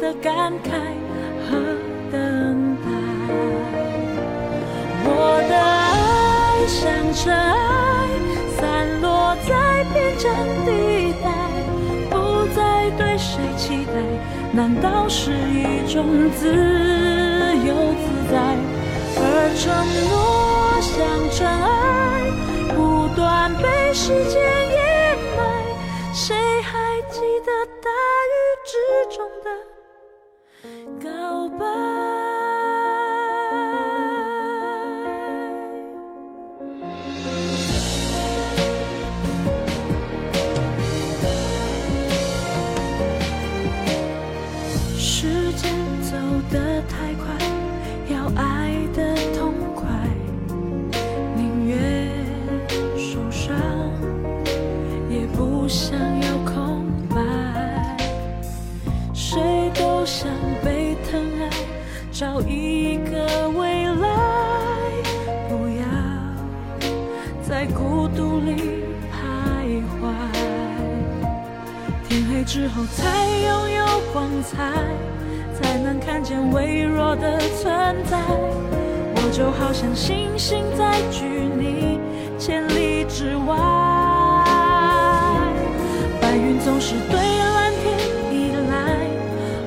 的感慨和等待，我的爱。像尘埃散落在边疆地带，不再对谁期待，难道是一种自由自在？而承诺像尘埃，不断被时间掩埋，谁之后才拥有光彩，才能看见微弱的存在。我就好像星星在距你千里之外。白云总是对蓝天依赖，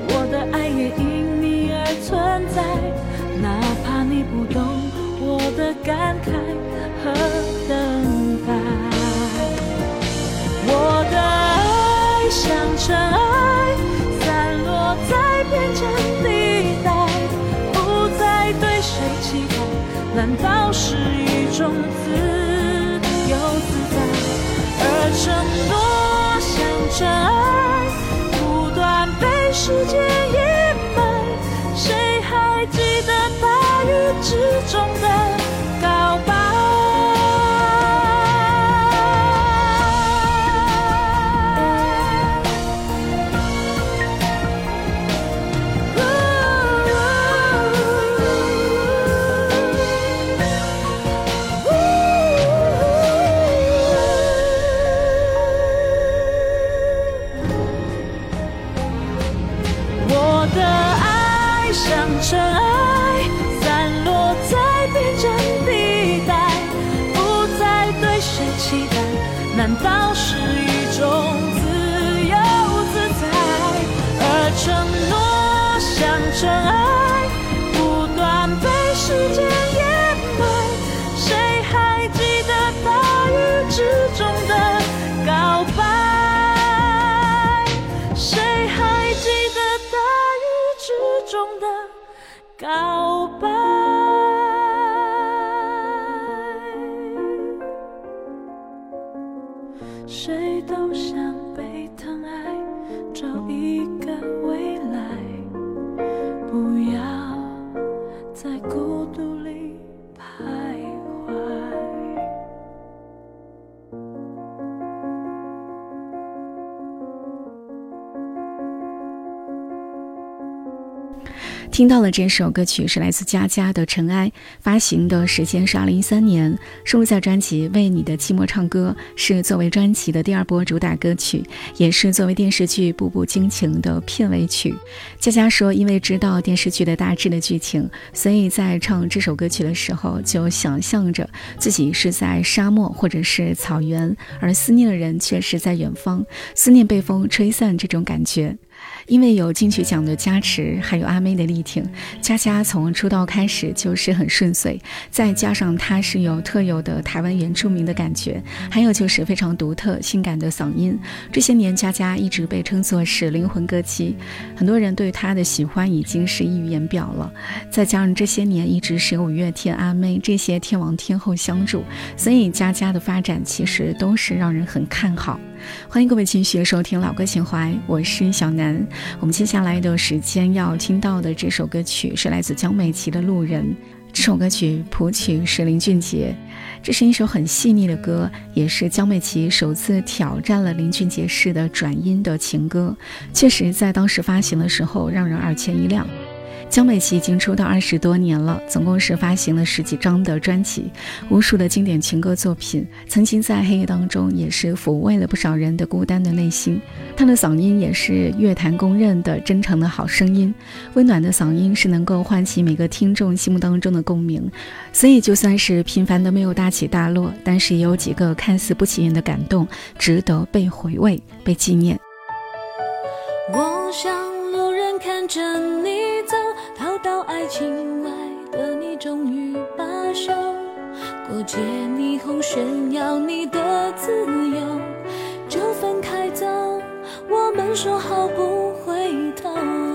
我的爱也因你而。存在，哪怕你不懂我的感慨尘埃，散落在边疆地带，不再对谁期待。难道是一种自由自在？而承诺像尘埃，难道是一种自由自在？而承诺像尘埃，听到了这首歌曲是来自佳佳的《尘埃》，发行的时间是二零一三年，收录在专辑《为你的寂寞唱歌》，是作为专辑的第二波主打歌曲，也是作为电视剧《步步惊情》的片尾曲。佳佳说，因为知道电视剧的大致的剧情，所以在唱这首歌曲的时候，就想象着自己是在沙漠或者是草原，而思念的人却是在远方，思念被风吹散这种感觉。因为有金曲奖的加持，还有阿妹的力挺，佳佳从出道开始就是很顺遂。再加上她是有特有的台湾原住民的感觉，还有就是非常独特性感的嗓音。这些年，佳佳一直被称作是灵魂歌姬，很多人对她的喜欢已经是溢于言表了。再加上这些年一直是五月天、阿妹这些天王天后相助，所以佳佳的发展其实都是让人很看好。欢迎各位继续收听老歌情怀，我是小南。我们接下来的时间要听到的这首歌曲是来自江美琪的《路人》。这首歌曲谱曲是林俊杰，这是一首很细腻的歌，也是江美琪首次挑战了林俊杰式的转音的情歌。确实，在当时发行的时候，让人耳前一亮。江美琪已经出道二十多年了，总共是发行了十几张的专辑，无数的经典情歌作品，曾经在黑夜当中也是抚慰了不少人的孤单的内心。她的嗓音也是乐坛公认的真诚的好声音，温暖的嗓音是能够唤起每个听众心目当中的共鸣。所以就算是平凡的没有大起大落，但是也有几个看似不起眼的感动，值得被回味、被纪念。我像路人看着你走。亲爱的你，终于罢休。过街霓虹炫耀你的自由，就分开走。我们说好不回头。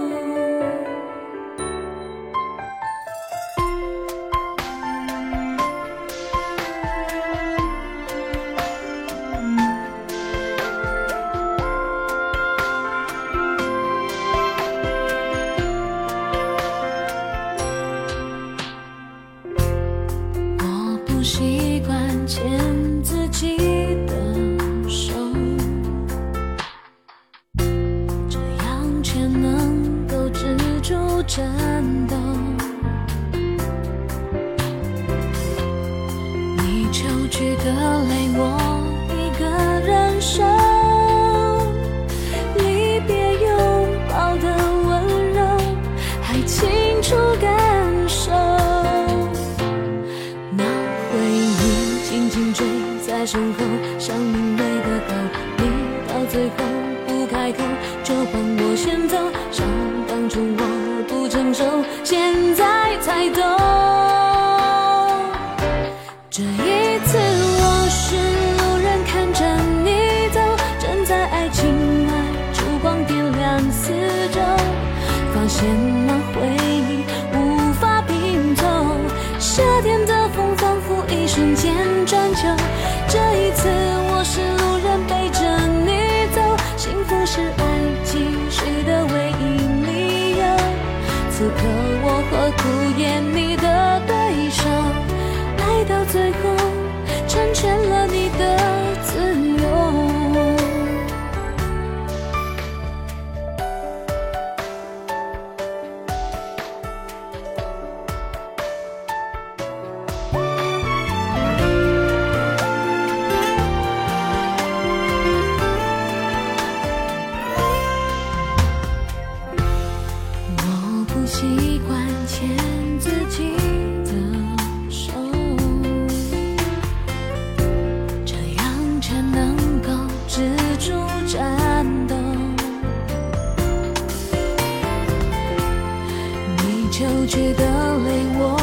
前走秋去的泪我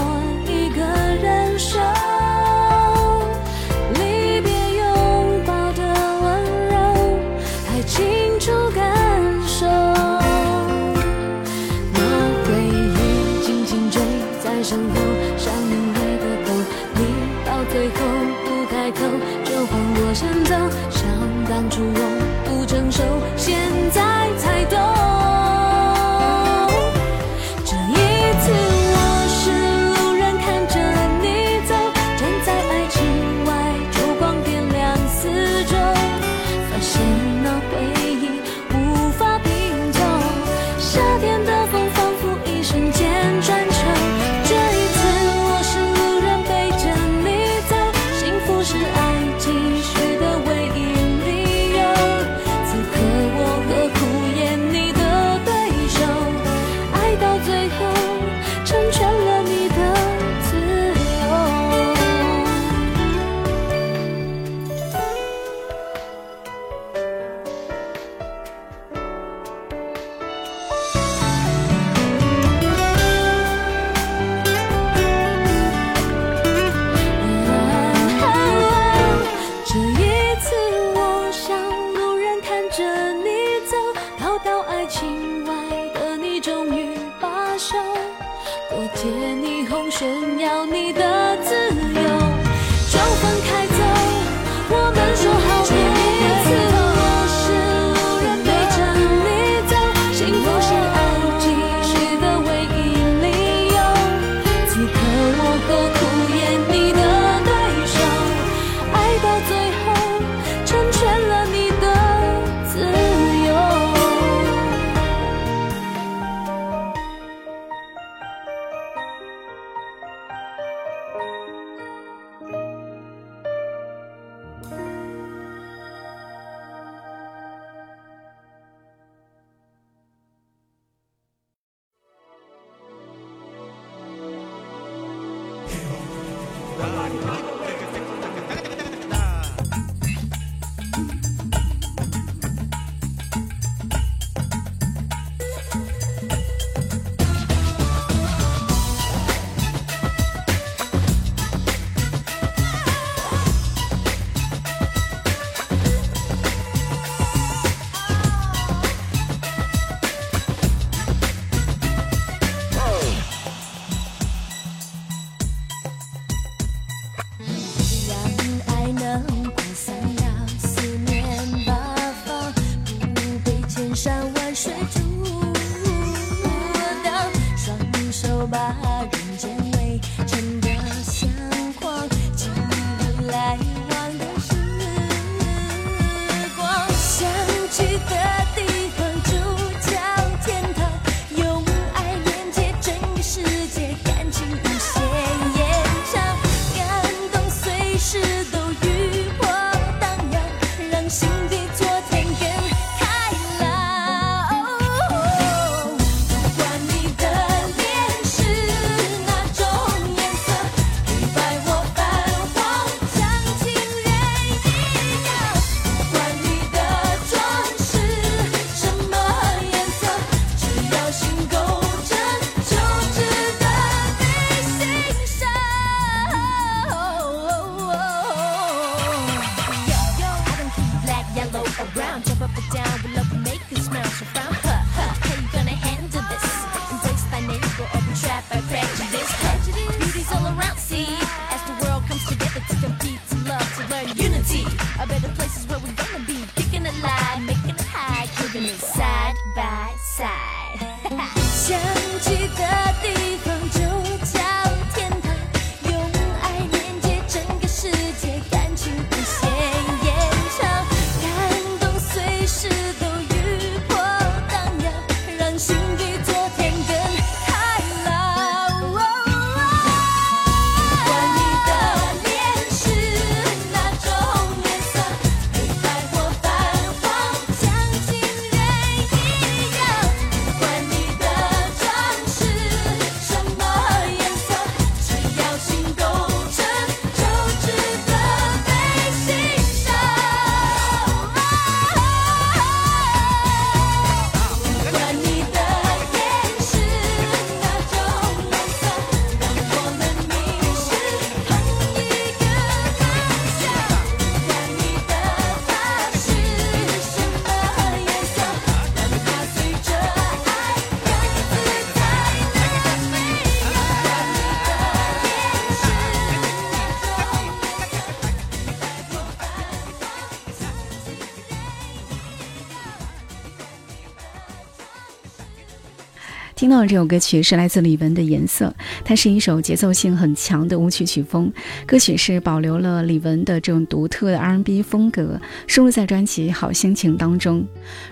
听到的这首歌曲是来自李玟的《颜色》，它是一首节奏性很强的舞曲曲风。歌曲是保留了李玟的这种独特的 R&B 风格，收录在专辑《好心情》当中。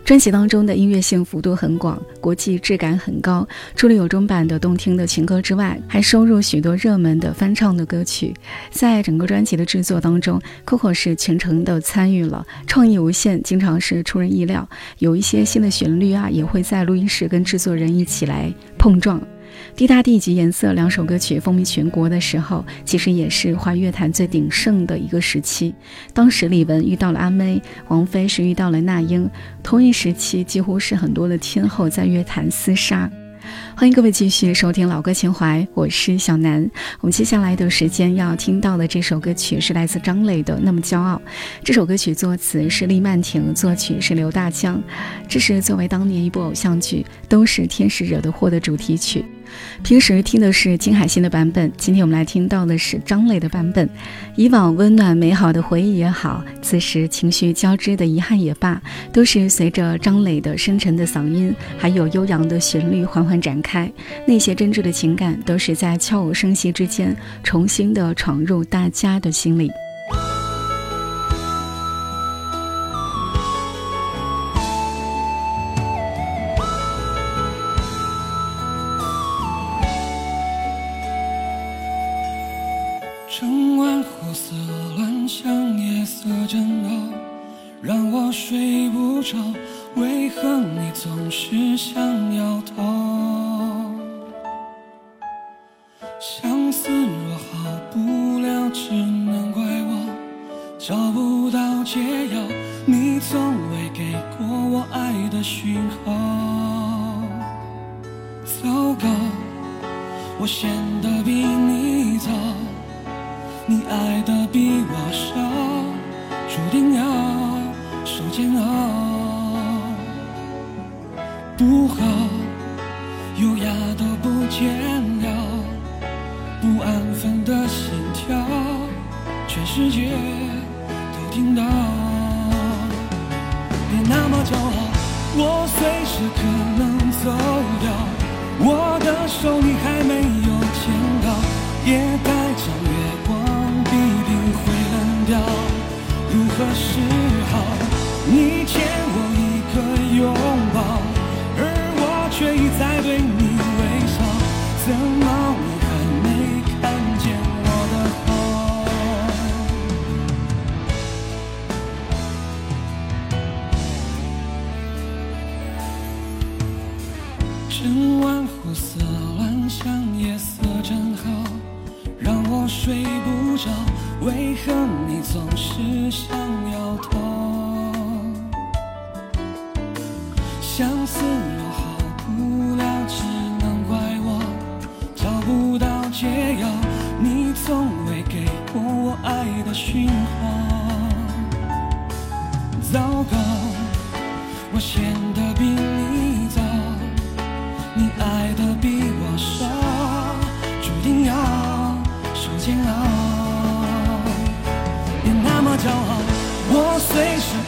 专辑当中的音乐性幅度很广，国际质感很高。除了有中版的动听的情歌之外，还收录许多热门的翻唱的歌曲。在整个专辑的制作当中，Coco 是全程的参与了，创意无限，经常是出人意料。有一些新的旋律啊，也会在录音室跟制作人一起来碰撞。滴答滴及颜色两首歌曲风靡全国的时候，其实也是华语乐坛最鼎盛的一个时期。当时李玟遇到了阿妹，王菲是遇到了那英，同一时期几乎是很多的天后在乐坛厮杀。欢迎各位继续收听老歌情怀，我是小南。我们接下来的时间要听到的这首歌曲是来自张磊的《那么骄傲》。这首歌曲作词是厉曼婷，作曲是刘大江。这是作为当年一部偶像剧《都是天使惹的祸》的主题曲。平时听的是金海心的版本，今天我们来听到的是张磊的版本。以往温暖美好的回忆也好，此时情绪交织的遗憾也罢，都是随着张磊的深沉的嗓音，还有悠扬的旋律缓缓展开。那些真挚的情感，都是在悄无声息之间，重新的闯入大家的心里。睡不着。为何你总是想要逃？相思若好不了，只能怪我找不到解药。你从未给过我爱的讯号。糟糕，我陷得比你早。你爱的比我少，注定要煎熬不好优雅都不见了不安分的心跳全世界都听到。别那么骄傲我随时可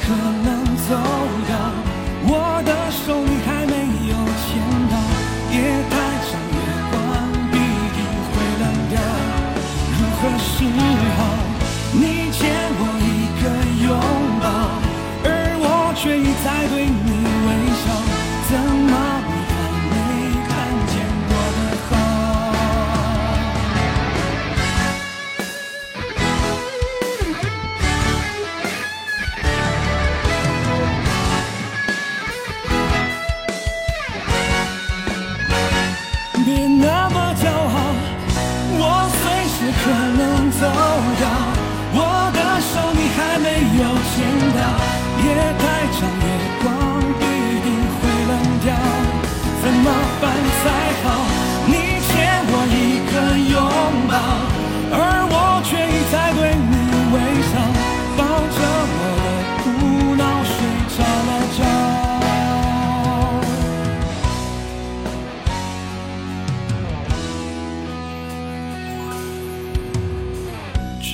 可能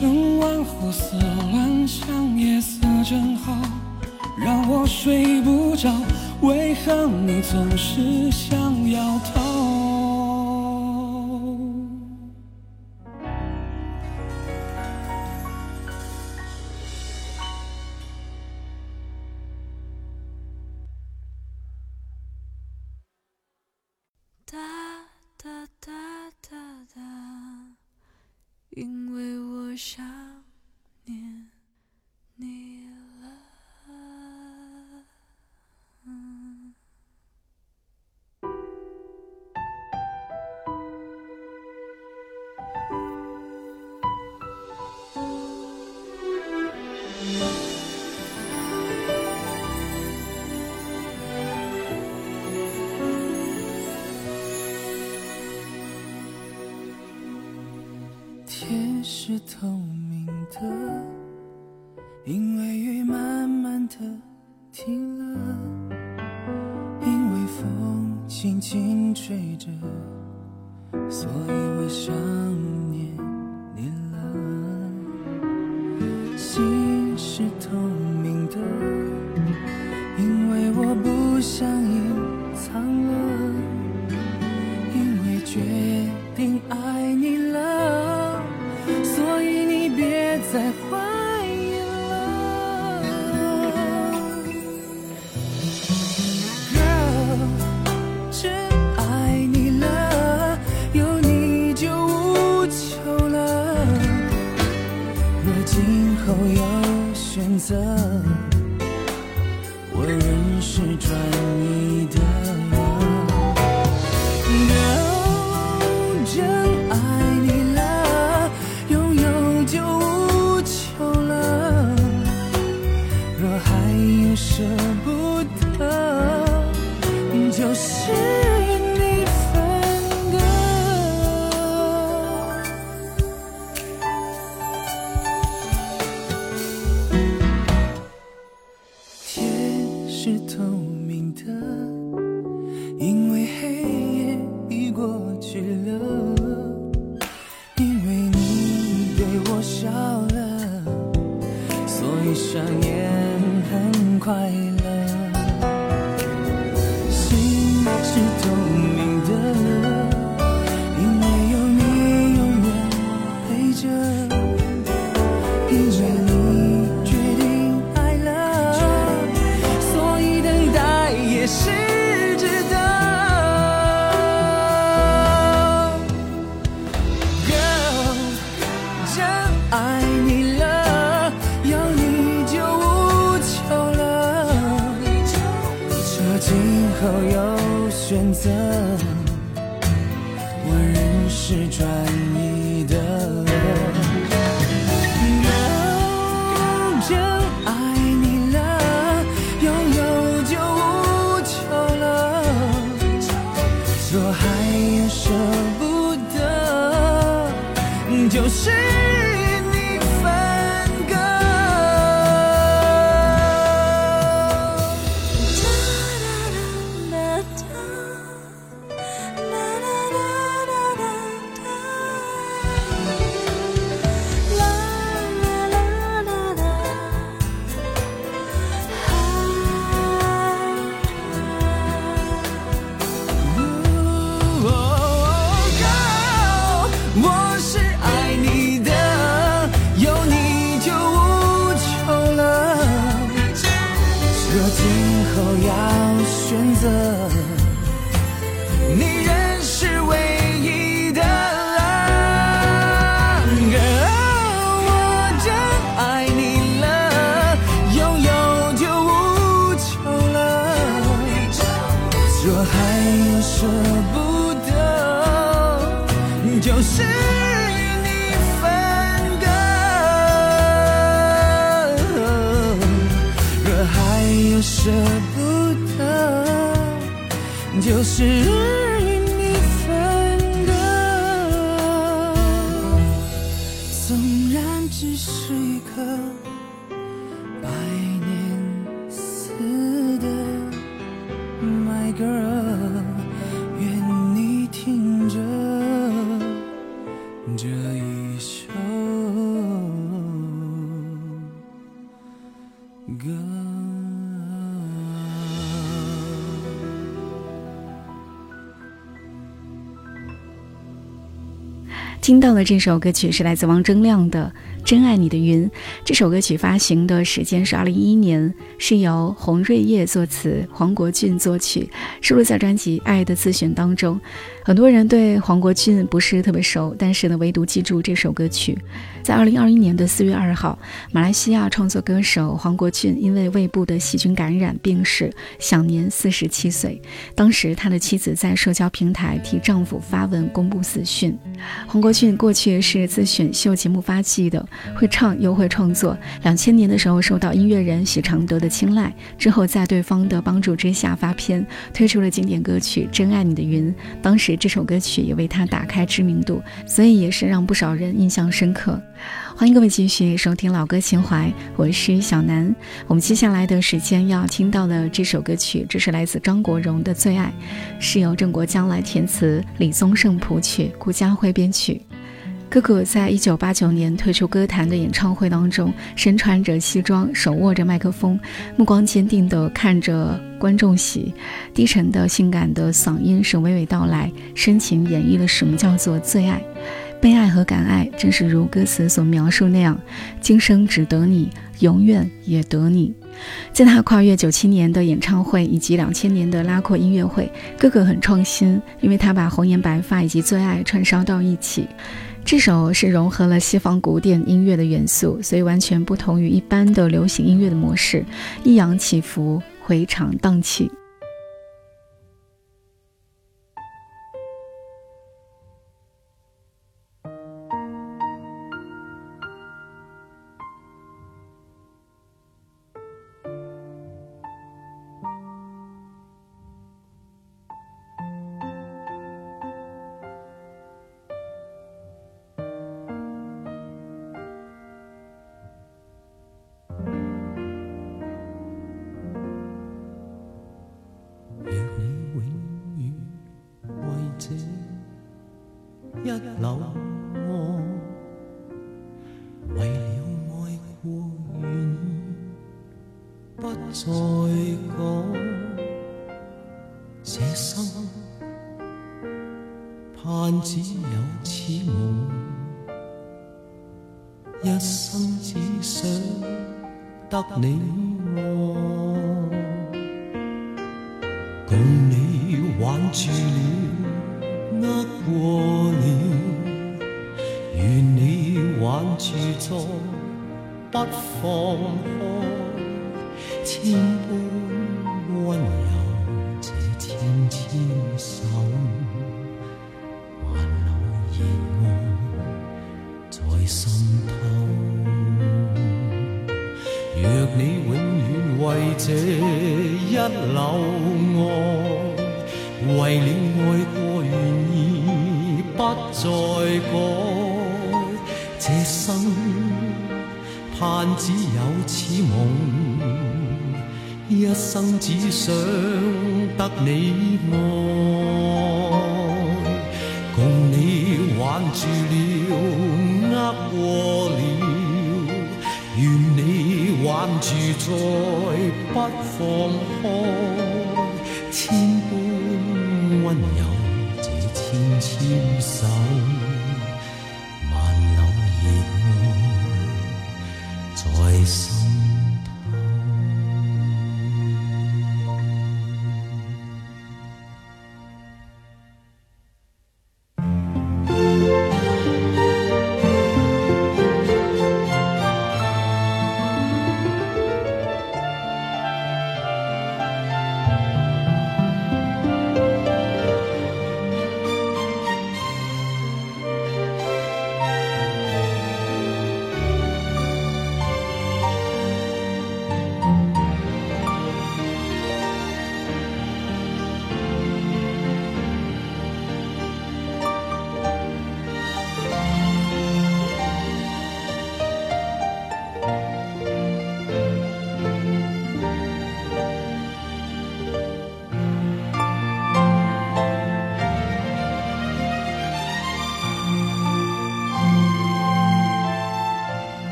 整晚胡思乱想夜色真好让我睡不着为何你总是想要逃所以我想我笑了，所以想念很快乐。听到的这首歌曲是来自王铮亮的《真爱你的云》。这首歌曲发行的时间是二零一一年，是由洪瑞叶作词，黄国俊作曲，收录在专辑《爱的自选》当中。很多人对黄国俊不是特别熟，但是呢，唯独记住这首歌曲。在二零二一年的四月二号，马来西亚创作歌手黄国俊因为胃部的细菌感染病逝，享年四十七岁。当时他的妻子在社交平台替丈夫发文公布死讯。黄国俊过去是自选秀节目发迹的，会唱又会创作。两千年的时候受到音乐人许常德的青睐，之后在对方的帮助之下发片，推出了经典歌曲《真爱你的云》。当时这首歌曲也为他打开知名度，所以也是让不少人印象深刻。欢迎各位继续收听老歌情怀，我是小南。我们接下来的时间要听到的这首歌曲，这是来自张国荣的《最爱》，是由郑国江来填词，李宗盛谱曲，顾嘉辉编曲。哥哥在一九八九年退出歌坛的演唱会当中，身穿着西装，手握着麦克风，目光坚定地看着观众席，低沉的性感的嗓音是娓娓道来，深情演绎了什么叫做最爱。被爱和敢爱，正是如歌词所描述那样，今生只得你，永远也得你。在他跨越九七年的演唱会以及两千年的拉阔音乐会，哥哥很创新，因为他把红颜白发以及最爱串烧到一起。这首是融合了西方古典音乐的元素，所以完全不同于一般的流行音乐的模式，抑扬起伏，回肠荡气。这生盼只有此梦，一生只想得你爱。共你挽住了，握过了，愿你挽住再不放开，千般牵牵手，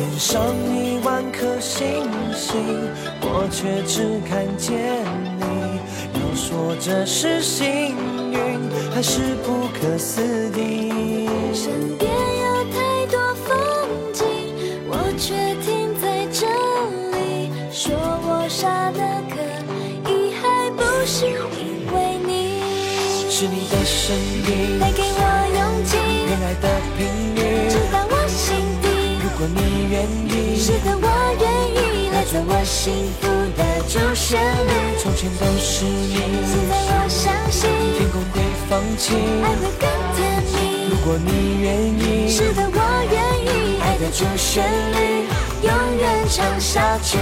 天上一万颗星星，我却只看见你。要说这是幸运，还是不可思议？身边有太多风景，我却停在这里。说我傻的可以，还不是因为你。是你的声音是的，我愿意来做我幸福的主旋律。从前都是你，现在我相信，天空会放晴，爱会更甜蜜。如果你愿意，是的，我愿意，爱的主旋律永远唱下去。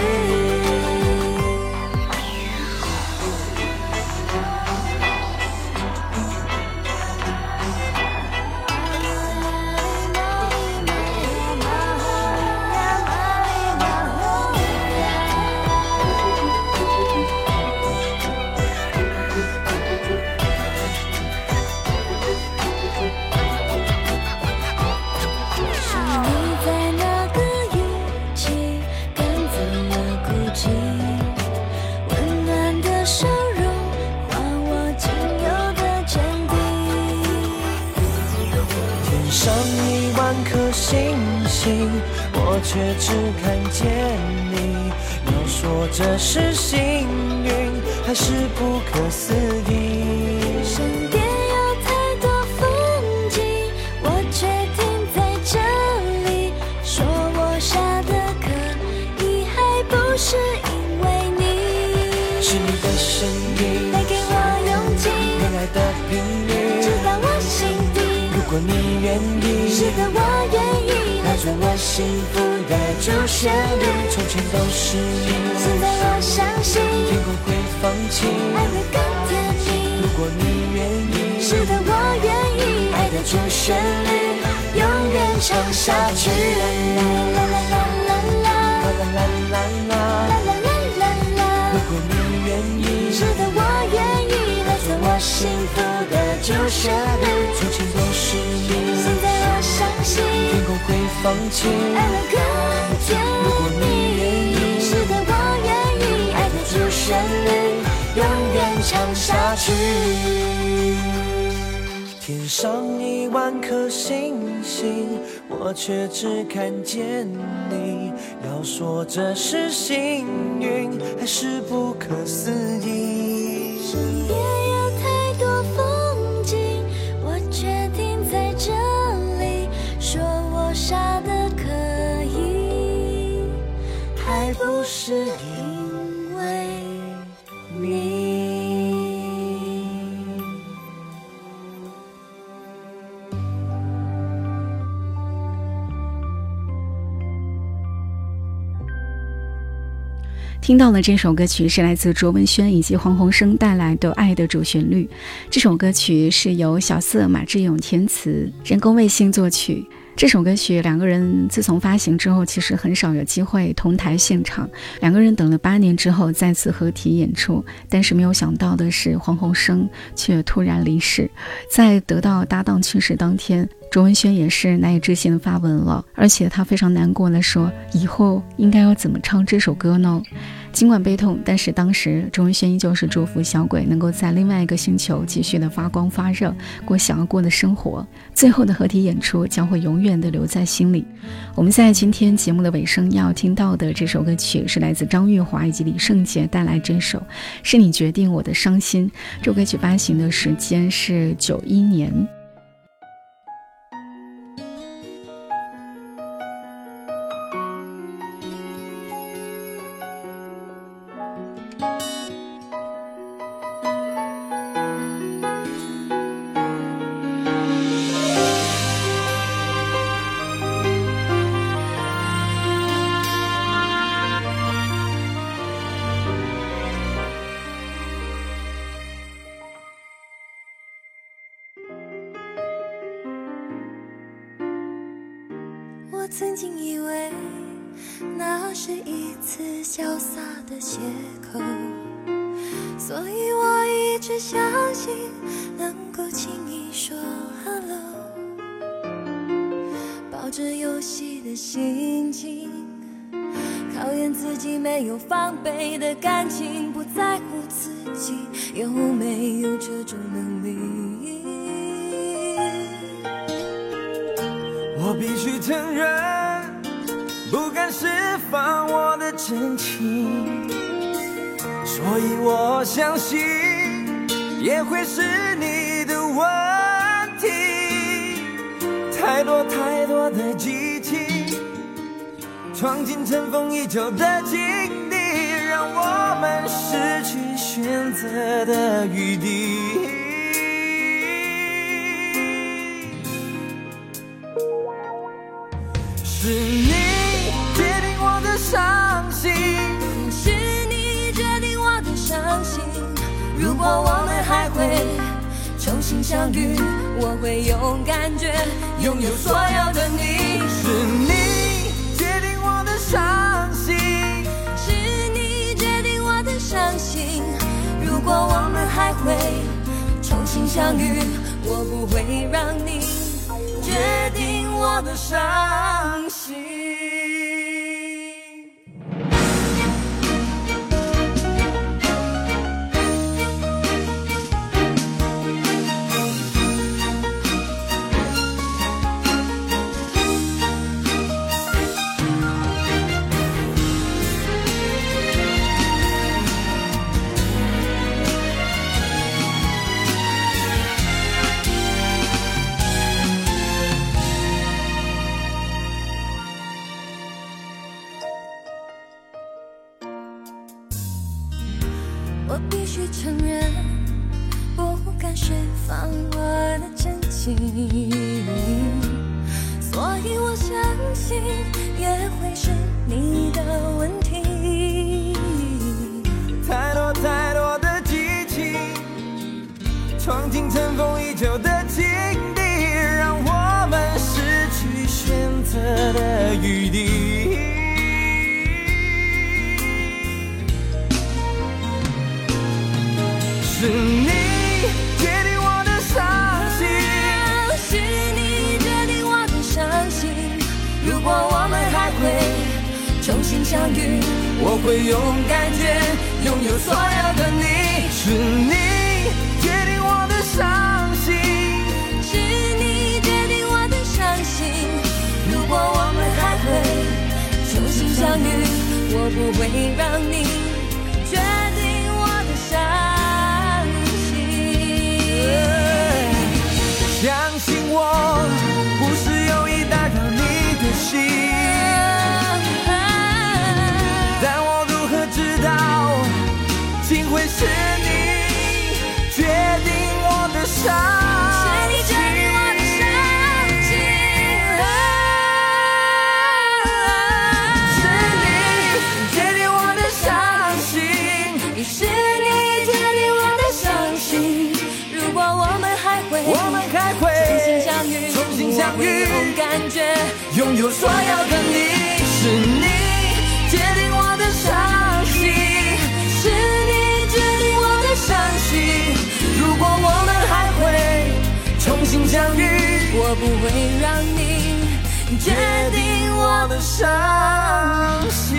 星，我却只看见你。要说这是幸运，还是不可思议？身边有太多风景，我却停在这里。说我傻得可以，还不是因为你。是你的声音带给我勇气，恋爱的频率直到我心底。如果你愿意，是的，我做我幸福的主旋律。从前都是你，现在我相信，天空会放晴。爱会更甜蜜。如果你愿意，是的，我愿意，爱的主旋律永远唱下去。啦啦啦啦啦啦啦啦啦啦。啦啦啦啦啦如果你愿意，是的，幸福的主旋律。从前都是你，现在我相信，天空会放晴。爱会更甜如果你愿。意是的，我愿意，爱的主旋律永远唱下去。天上一万颗星星，我却只看见你。要说这是幸运，还是不可思议？是因为你。听到了这首歌曲是来自卓文萱以及黄鸿升带来的《爱的主旋律》。这首歌曲是由小色马志勇填词，人工卫星作曲。这首歌曲两个人自从发行之后，其实很少有机会同台现场。两个人等了八年之后再次合体演出，但是没有想到的是，黄鸿生却突然离世。在得到搭档去世当天，卓文萱也是难以置信的发文了，而且她非常难过的说：“以后应该要怎么唱这首歌呢？”尽管悲痛，但是当时钟文轩依旧是祝福小鬼能够在另外一个星球继续的发光发热，过想要过的生活。最后的合体演出将会永远的留在心里。我们在今天节目的尾声要听到的这首歌曲是来自张玉华以及李圣杰带来这首《是你决定我的伤心》。这首歌曲发行的时间是九一年。必须承认，不敢释放我的真情，所以我相信也会是你的问题。太多太多的激情，闯进尘封已久的境地，让我们失去选择的余地。果我们还会重新相遇，我会用感觉拥有所有的你。是你决定我的伤心，是你决定我的伤心。如果我们还会重新相遇，我不会让你决定我的伤我不会让你决定我的伤心。相信我不是有意打扰你的心，但我如何知道，竟会是你决定我的伤拥有所有的你，是你决定我的伤心，是你决定我的伤心。如果我们还会重新相遇，我不会让你决定我的伤心。